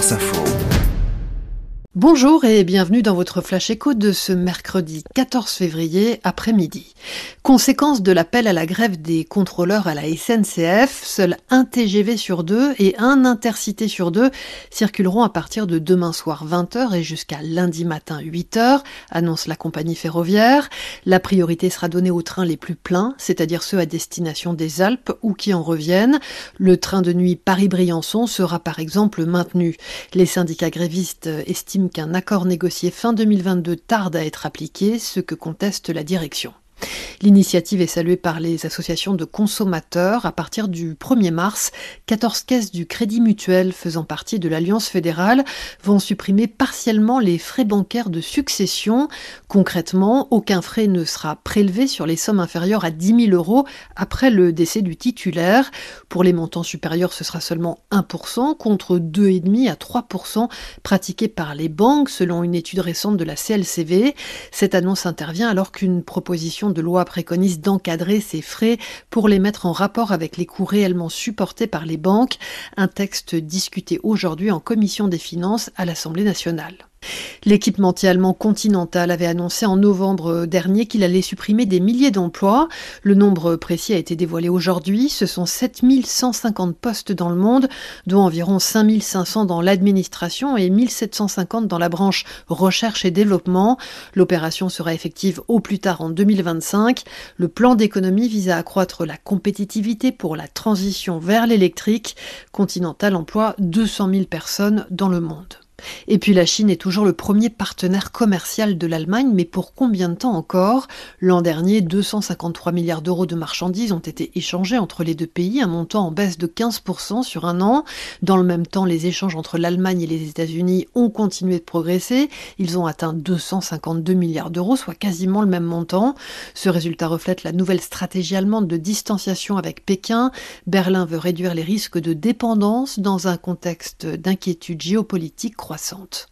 France Info. Bonjour et bienvenue dans votre flash écho de ce mercredi 14 février après-midi. Conséquence de l'appel à la grève des contrôleurs à la SNCF, seul un TGV sur deux et un intercité sur deux circuleront à partir de demain soir 20h et jusqu'à lundi matin 8h, annonce la compagnie ferroviaire. La priorité sera donnée aux trains les plus pleins, c'est-à-dire ceux à destination des Alpes ou qui en reviennent. Le train de nuit Paris-Briançon sera par exemple maintenu. Les syndicats grévistes estiment qu'un accord négocié fin 2022 tarde à être appliqué, ce que conteste la direction. L'initiative est saluée par les associations de consommateurs. À partir du 1er mars, 14 caisses du Crédit Mutuel faisant partie de l'Alliance fédérale vont supprimer partiellement les frais bancaires de succession. Concrètement, aucun frais ne sera prélevé sur les sommes inférieures à 10 000 euros après le décès du titulaire. Pour les montants supérieurs, ce sera seulement 1% contre 2,5 à 3% pratiqués par les banques selon une étude récente de la CLCV. Cette annonce intervient alors qu'une de loi préconise d'encadrer ces frais pour les mettre en rapport avec les coûts réellement supportés par les banques, un texte discuté aujourd'hui en commission des finances à l'Assemblée nationale. L'équipementier allemand Continental avait annoncé en novembre dernier qu'il allait supprimer des milliers d'emplois. Le nombre précis a été dévoilé aujourd'hui. Ce sont 7150 postes dans le monde, dont environ 5500 dans l'administration et 1750 dans la branche recherche et développement. L'opération sera effective au plus tard en 2025. Le plan d'économie vise à accroître la compétitivité pour la transition vers l'électrique. Continental emploie 200 000 personnes dans le monde. Et puis la Chine est toujours le premier partenaire commercial de l'Allemagne, mais pour combien de temps encore? L'an dernier, 253 milliards d'euros de marchandises ont été échangés entre les deux pays, un montant en baisse de 15% sur un an. Dans le même temps, les échanges entre l'Allemagne et les États-Unis ont continué de progresser. Ils ont atteint 252 milliards d'euros, soit quasiment le même montant. Ce résultat reflète la nouvelle stratégie allemande de distanciation avec Pékin. Berlin veut réduire les risques de dépendance dans un contexte d'inquiétude géopolitique croissante.